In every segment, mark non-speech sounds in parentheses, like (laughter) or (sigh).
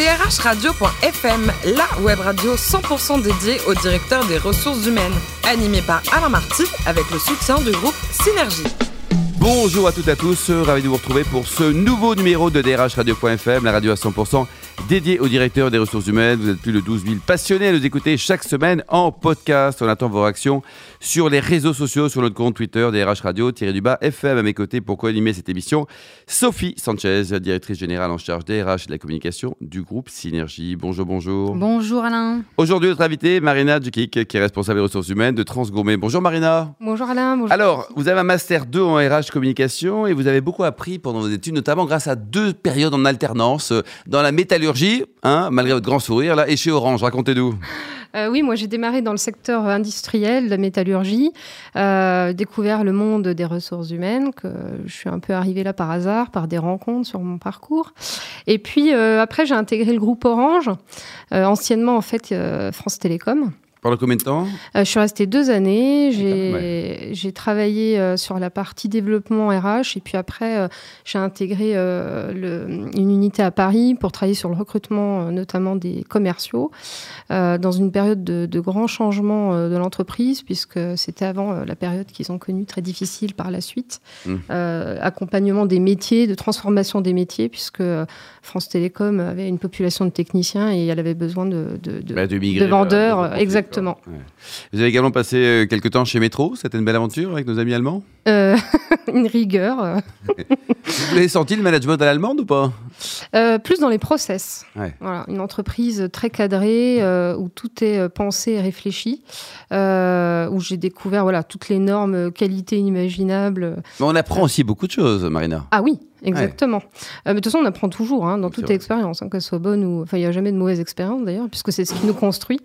drhradio.fm, la web radio 100% dédiée au directeur des ressources humaines, animée par Alain Marty avec le soutien du groupe Synergie. Bonjour à toutes et à tous, ravi de vous retrouver pour ce nouveau numéro de DRH Radio.fm, la radio à 100% dédiée au directeur des ressources humaines. Vous êtes plus de 12 000 passionnés à nous écouter chaque semaine en podcast. On attend vos réactions sur les réseaux sociaux, sur notre compte Twitter DRH Radio, du bas FM à mes côtés pour co-animer cette émission. Sophie Sanchez, directrice générale en charge des RH et de la communication du groupe Synergie. Bonjour, bonjour. Bonjour Alain. Aujourd'hui, notre invitée, Marina Djukik, qui est responsable des ressources humaines de Transgourmet. Bonjour Marina. Bonjour Alain. Bonjour. Alors, vous avez un master 2 en RH communication et vous avez beaucoup appris pendant vos études, notamment grâce à deux périodes en alternance euh, dans la métallurgie, hein, malgré votre grand sourire, là, et chez Orange. Racontez-nous. Euh, oui, moi j'ai démarré dans le secteur industriel, la métallurgie, euh, découvert le monde des ressources humaines, que je suis un peu arrivée là par hasard, par des rencontres sur mon parcours. Et puis euh, après j'ai intégré le groupe Orange, anciennement en fait France Télécom. Pendant combien de temps euh, Je suis restée deux années. J'ai travaillé euh, sur la partie développement RH et puis après, euh, j'ai intégré le, une unité à Paris pour travailler sur le recrutement, notamment des commerciaux, dans une période de, de grands changements de l'entreprise, puisque c'était avant la période qu'ils ont connue très difficile par la suite. Mmh. accompagnement des métiers, de transformation des métiers, puisque France Télécom avait une population de techniciens et elle avait besoin de, de, de, bah, de vendeurs. exactement Exactement. Vous avez également passé euh, quelques temps chez Métro. C'était une belle aventure avec nos amis allemands? Euh, (laughs) Une rigueur. (laughs) Vous avez senti le management à l'allemande ou pas? Euh, Plus dans les process. Voilà, une entreprise très cadrée où tout est pensé et réfléchi, où j'ai découvert voilà toutes les normes qualité inimaginables. Mais on apprend aussi beaucoup de choses, Marina. Ah oui, Exactement. mais de toute façon, on apprend toujours hein, dans toute expérience, hein, qu'elle soit bonne ou. Enfin, il n'y a jamais de mauvaise expérience d'ailleurs, puisque c'est ce qui nous construit.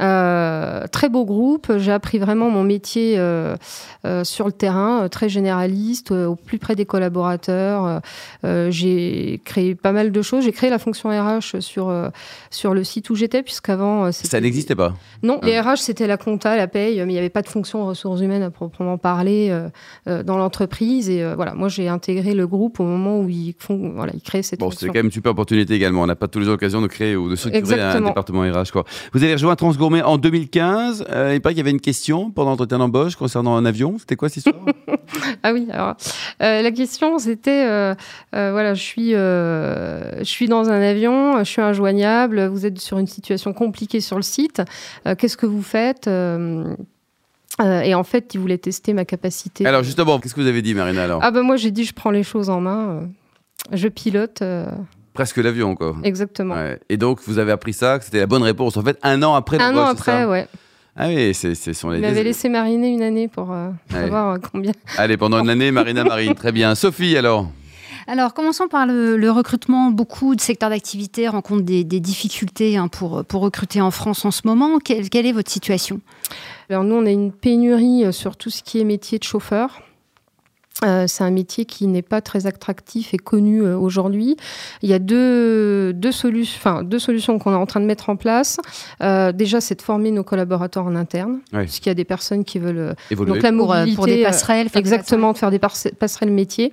Euh, très beau groupe. J'ai appris vraiment mon métier euh, euh, sur le terrain, très généraliste, au plus près des collaborateurs. j'ai créé pas mal de choses. J'ai créé la fonction RH sur, sur le site où j'étais, puisqu'avant. Ça n'existait pas Non, les RH, c'était la compta, la paye, mais il n'y avait pas de fonction ressources humaines à proprement parler dans l'entreprise. Et voilà, moi, j'ai intégré le groupe au moment où ils, font, voilà, ils créent cette bon, c'est quand même une super opportunité également. On n'a pas tous les occasions de créer ou de structurer un département RH. Quoi. Vous avez rejoint Transgo en 2015. Euh, il paraît qu'il y avait une question pendant l'entretien d'embauche concernant un avion. C'était quoi cette histoire? (laughs) Ah oui, alors euh, la question c'était euh, voilà, je suis, je suis dans un avion, je suis injoignable, vous êtes sur une situation compliquée sur le site. Qu'est-ce que vous faites et en fait, il voulait tester ma capacité. Alors justement, qu'est-ce que vous avez dit, Marina alors? Ah ben moi, j'ai dit, je prends les choses en main, je pilote presque l'avion, quoi. Exactement. Et donc, vous avez appris ça, que c'était la bonne réponse. En fait, un an après. Un an après, ouais. Ah oui, c'est sont les. Il m'avait laissé mariner une année pour euh, savoir euh, combien. Allez, pendant une année, Marina Marine. Très bien. Sophie, alors alors, commençons par le, recrutement. Beaucoup de secteurs d'activité rencontrent des, difficultés hein, pour, pour recruter en France en ce moment. Quelle, quelle est votre situation? Alors, nous, on a une pénurie euh, sur tout ce qui est métier de chauffeur. Euh, c'est un métier qui n'est pas très attractif et connu euh, aujourd'hui. Il y a deux, deux, solutions, deux solutions qu'on est en train de mettre en place. Euh, déjà, c'est de former nos collaborateurs en interne, parce qu'il y a des personnes qui veulent Évoluer. donc la pour, des passerelles, exactement, de faire des passerelles métiers,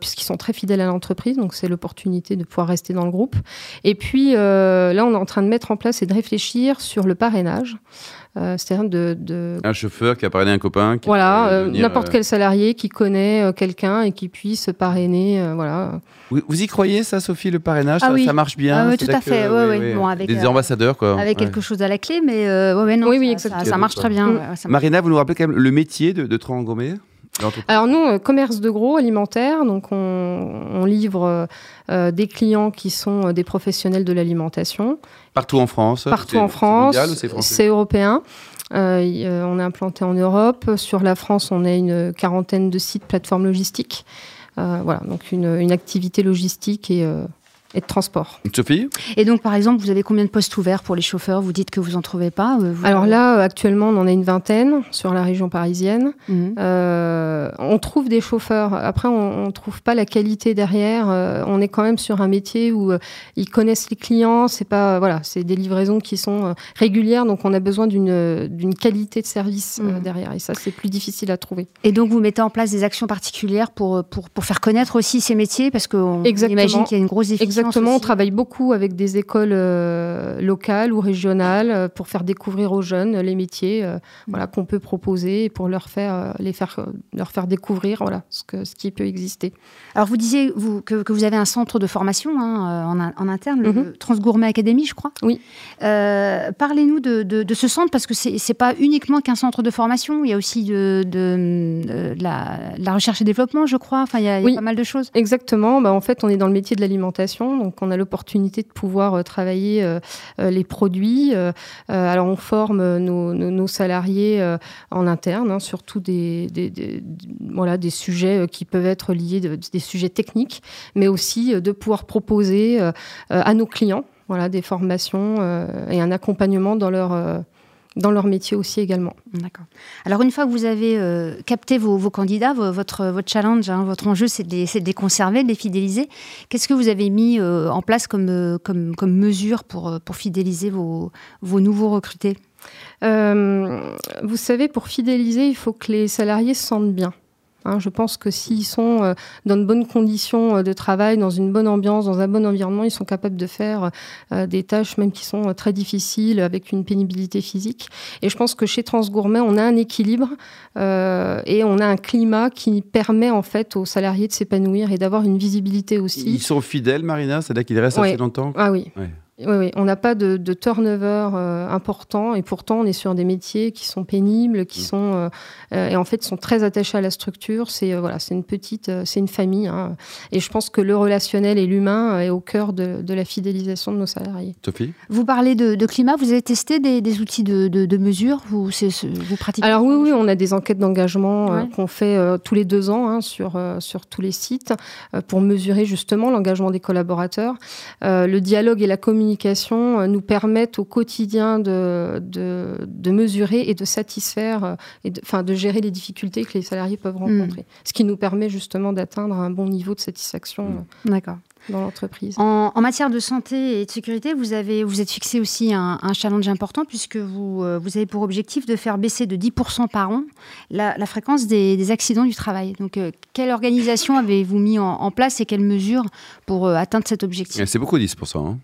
puisqu'ils sont très fidèles à l'entreprise. Donc, c'est l'opportunité de pouvoir rester dans le groupe. Et puis, là, on est en train de mettre en place et de réfléchir sur le parrainage. Euh, c'est-à-dire de, Un chauffeur qui a parrainé un copain. voilà, euh, n'importe euh, quel salarié qui connaît quelqu'un et qui puisse parrainer. voilà. Vous, y croyez, ça, Sophie, le parrainage ah ça, marche bien ah Oui, tout à fait. Bon, avec, Des ambassadeurs, quoi. Avec quelque chose à la clé, mais non, oui, oui, ça, ça, marche très bien. Mm. Marina, vous nous rappelez quand même le métier de, de alors nous, commerce de gros alimentaire, donc on, livre des clients qui sont des professionnels de l'alimentation. Partout en France Partout en France. C'est européen. Euh, euh, on est implanté en Europe. Sur la France, on a une quarantaine de sites plateformes logistiques. Euh, voilà, donc une, une, activité logistique et et de transport. Sophie Et donc, par exemple, vous avez combien de postes ouverts pour les chauffeurs? Vous dites que vous n'en trouvez pas euh, Alors là, actuellement, on en a une vingtaine sur la région parisienne. Mhm. Euh, on trouve des chauffeurs. Après, on ne trouve pas la qualité derrière. Euh, on est quand même sur un métier où ils connaissent les clients. C'est pas voilà, c'est des livraisons qui sont régulières, donc on a besoin d'une d'une qualité de service mhm. derrière. Et ça, c'est plus difficile à trouver. Et donc, vous mettez en place des actions particulières pour pour, pour faire connaître aussi ces métiers, parce qu'on imagine qu'il y a une grosse difficulté Exactement, on travaille beaucoup avec des écoles euh, locales ou régionales euh, pour faire découvrir aux jeunes les métiers mm. voilà, qu'on peut proposer et pour leur faire, les faire, leur faire découvrir voilà, ce, que, ce qui peut exister. Alors vous disiez vous, que, que vous avez un centre de formation hein, en, en, interne, le mm-hmm. Transgourmet Academy, je crois. Oui. Parlez-nous de, de, ce centre parce que c'est n'est pas uniquement qu'un centre de formation, il y a aussi de, de, la, la, recherche et développement, je crois. Enfin, il y a, il y a pas mal de choses. Exactement. Bah, en fait, on est dans le métier de l'alimentation, donc on a l'opportunité de pouvoir euh, travailler euh, euh, les produits. alors, on forme nos, salariés en interne, hein, surtout des, sujets qui peuvent être liés, des sujets techniques, mais aussi de pouvoir proposer à nos clients voilà, des formations et un accompagnement dans leur dans leur métier aussi également. D'accord. Alors une fois que vous avez euh, capté vos, candidats, votre, votre challenge, hein, votre enjeu, c'est de, de, les conserver, de les fidéliser. Qu'est-ce que vous avez mis euh, en place comme, euh, comme, comme mesure pour, pour fidéliser vos, vos nouveaux recrutés? Vous savez, pour fidéliser, il faut que les salariés se sentent bien. Hein, je pense que s'ils sont euh, dans de bonnes conditions euh, de travail, dans une bonne ambiance, dans un bon environnement, ils sont capables de faire euh, des tâches même qui sont très difficiles avec une pénibilité physique. Et je pense que chez Transgourmet, on a un équilibre et on a un climat qui permet en fait aux salariés de s'épanouir et d'avoir une visibilité aussi. Ils sont fidèles, Marina? C'est-à-dire qu'ils restent assez longtemps? Ah oui. Oui, oui, on n'a pas de, turnover euh, important et pourtant on est sur des métiers qui sont pénibles, qui mm. sont euh, euh, et en fait sont très attachés à la structure. C'est voilà, c'est une petite, c'est une famille. Hein. Et je pense que le relationnel et l'humain est au cœur de, la fidélisation de nos salariés. Sophie, vous parlez de, climat. Vous avez testé des, outils de, mesure? Vous, vous pratiquez Alors oui, oui, on a des enquêtes d'engagement qu'on fait tous les deux ans hein, sur sur tous les sites pour mesurer justement l'engagement des collaborateurs, le dialogue et la communication communication euh, nous permettent au quotidien de, de, mesurer et de satisfaire, euh, et de, enfin, de gérer les difficultés que les salariés peuvent hmm. rencontrer. Ce qui nous permet justement d'atteindre un bon niveau de satisfaction. Hmm. D'accord dans l'entreprise. En, matière de santé et de sécurité, vous avez vous êtes fixé aussi un, challenge important puisque vous, euh, vous avez pour objectif de faire baisser de 10% par an la, fréquence des, accidents du travail. Donc, euh, quelle organisation avez-vous mis en, place et quelles mesures pour euh, atteindre cet objectif? C'est beaucoup 10%. Hein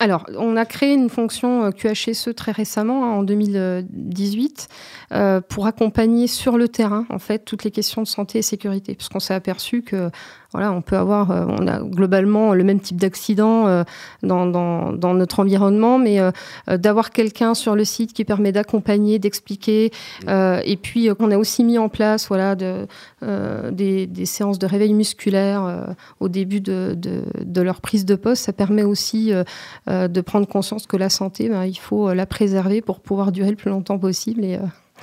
alors, on a créé une fonction euh, QHSE très récemment, hein, en 2018, euh, pour accompagner sur le terrain, en fait, toutes les questions de santé et sécurité, puisqu'on s'est aperçu que voilà, on peut avoir, euh, on a globalement le même type d'accident dans, notre environnement, mais d'avoir quelqu'un sur le site qui permet d'accompagner, d'expliquer, et puis qu'on a aussi mis en place, voilà, de, des, séances de réveil musculaire au début de, leur prise de poste, ça permet aussi de prendre conscience que la santé, ben, il faut la préserver pour pouvoir durer le plus longtemps possible et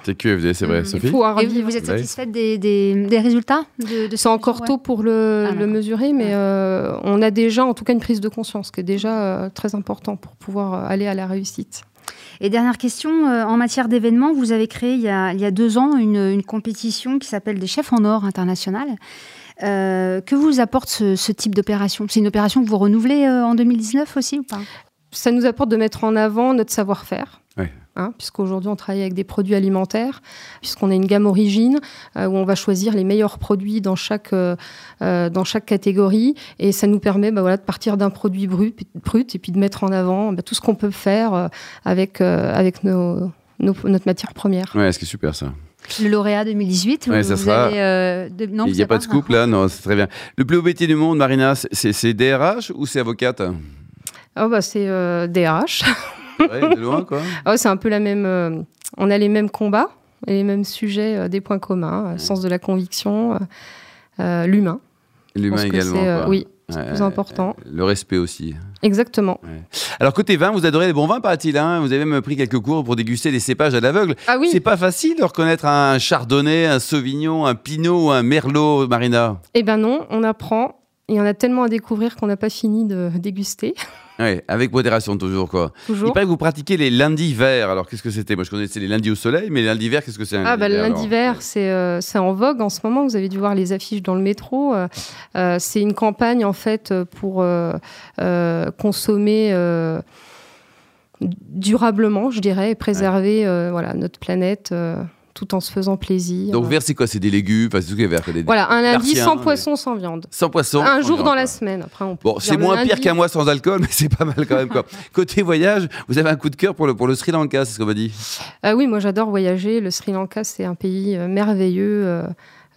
c'est QFD, c'est vrai, mmh. Sophie. Et vous, êtes satisfaite des, des, résultats de, C'est encore tôt pour le, ah, mesurer, mais euh, on a déjà en tout cas une prise de conscience qui est déjà euh, très important pour pouvoir euh, aller à la réussite. Et dernière question, en matière d'événements, vous avez créé il y a, il y a deux ans une, une compétition qui s'appelle des chefs en or international. Que vous apporte ce, ce type d'opération? C'est une opération que vous renouvelez en 2019 aussi ou pas? Ça nous apporte de mettre en avant notre savoir-faire. Oui. Hein, puisqu'aujourd'hui on travaille avec des produits alimentaires, puisqu'on a une gamme origine euh, où on va choisir les meilleurs produits dans chaque, euh, euh, dans chaque catégorie, et ça nous permet bah, voilà, de partir d'un produit brut, brut, et puis de mettre en avant bah, tout ce qu'on peut faire avec, avec nos, notre matière première. Ouais, ce qui est super ça. Le lauréat 2018. Ouais, ça sera... Il n'y a pas de scoop là, non, c'est très bien. Le plus haut métier du monde, Marina, c'est DRH ou c'est avocate? Oh, bah, C'est DRH. (laughs) Oh, c'est un peu la même. Euh, on a les mêmes combats et les mêmes sujets, euh, des points communs, euh, sens de la conviction, l'humain. L'humain également. oui, c'est plus important. Le respect aussi. Exactement. Alors côté vin, vous adorez les bons vins, paraît-il. Hein vous avez même pris quelques cours pour déguster les cépages à l'aveugle. Ah oui. C'est pas facile de reconnaître un chardonnay, un sauvignon, un pinot ou un merlot, Marina? Eh ben non, on apprend. Il y en a tellement à découvrir qu'on n'a pas fini de déguster. Oui, avec modération toujours quoi. Toujours. Il paraît que vous pratiquez les lundis verts. Alors qu'est-ce que c'était? Moi je connaissais les lundis au soleil, mais les lundis verts, qu'est-ce que c'est Ah bah le lundi vert, euh, c'est en vogue en ce moment. Vous avez dû voir les affiches dans le métro. Euh, euh, c'est une campagne en fait pour consommer durablement, je dirais, et préserver voilà notre planète tout en se faisant plaisir. Donc vert, c'est quoi? C'est des légumes, enfin c'est tout qui est vert. Des, voilà, un lundi sans des- poisson, sans viande. Sans poisson. un jour viande, dans la semaine. Après, on peut Bon, c'est moins pire qu'un mois sans alcool, (laughs) mais c'est pas mal quand même. Quoi. Côté voyage, vous avez un coup de cœur pour le, pour le Sri Lanka, c'est ce qu'on m'a dit? Ah oui, moi j'adore voyager. Le Sri Lanka, c'est un pays euh, merveilleux. euh,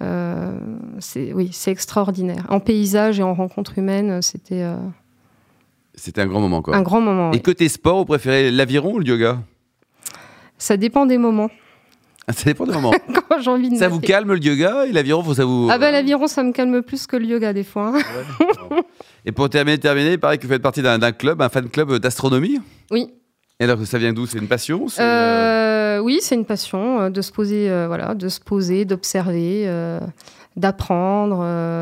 euh, c'est oui, c'est extraordinaire. En paysage et en rencontres humaines, c'était euh, C'était un grand moment. Quoi. un grand moment. Et oui. côté sport, vous préférez l'aviron ou le yoga? Ça dépend des moments. (laughs) Ça dépend des moments. (laughs) Quand j'ai envie de ça vous calme le yoga et l'aviron, faut ça vous. Ah ben l'aviron, ça me calme plus que le yoga des fois. hein. Et pour terminer, terminer, il paraît que vous faites partie d'un club, un fan club d'astronomie. Oui. Et alors, ça vient d'où? C'est une passion euh, Euh, oui, c'est une passion euh, de se poser, euh, voilà, de se poser, d'observer, euh, d'apprendre,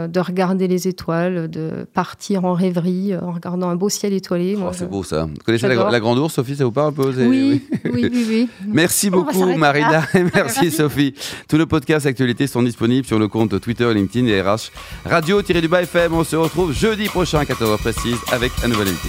de regarder les étoiles, de partir en rêverie en regardant un beau ciel étoilé. oh, c'est je- beau ça. Vous connaissez la, la grande ours, Sophie, ça vous parle un peu Oui, oui, oui, oui. (laughs) Merci On beaucoup Marina et (laughs) merci (laughs) Sophie. Tous nos podcasts actualités sont disponibles sur le compte Twitter, LinkedIn et RH Radio-du-Bas FM. On se retrouve jeudi prochain à 14h précise avec un nouvel invité.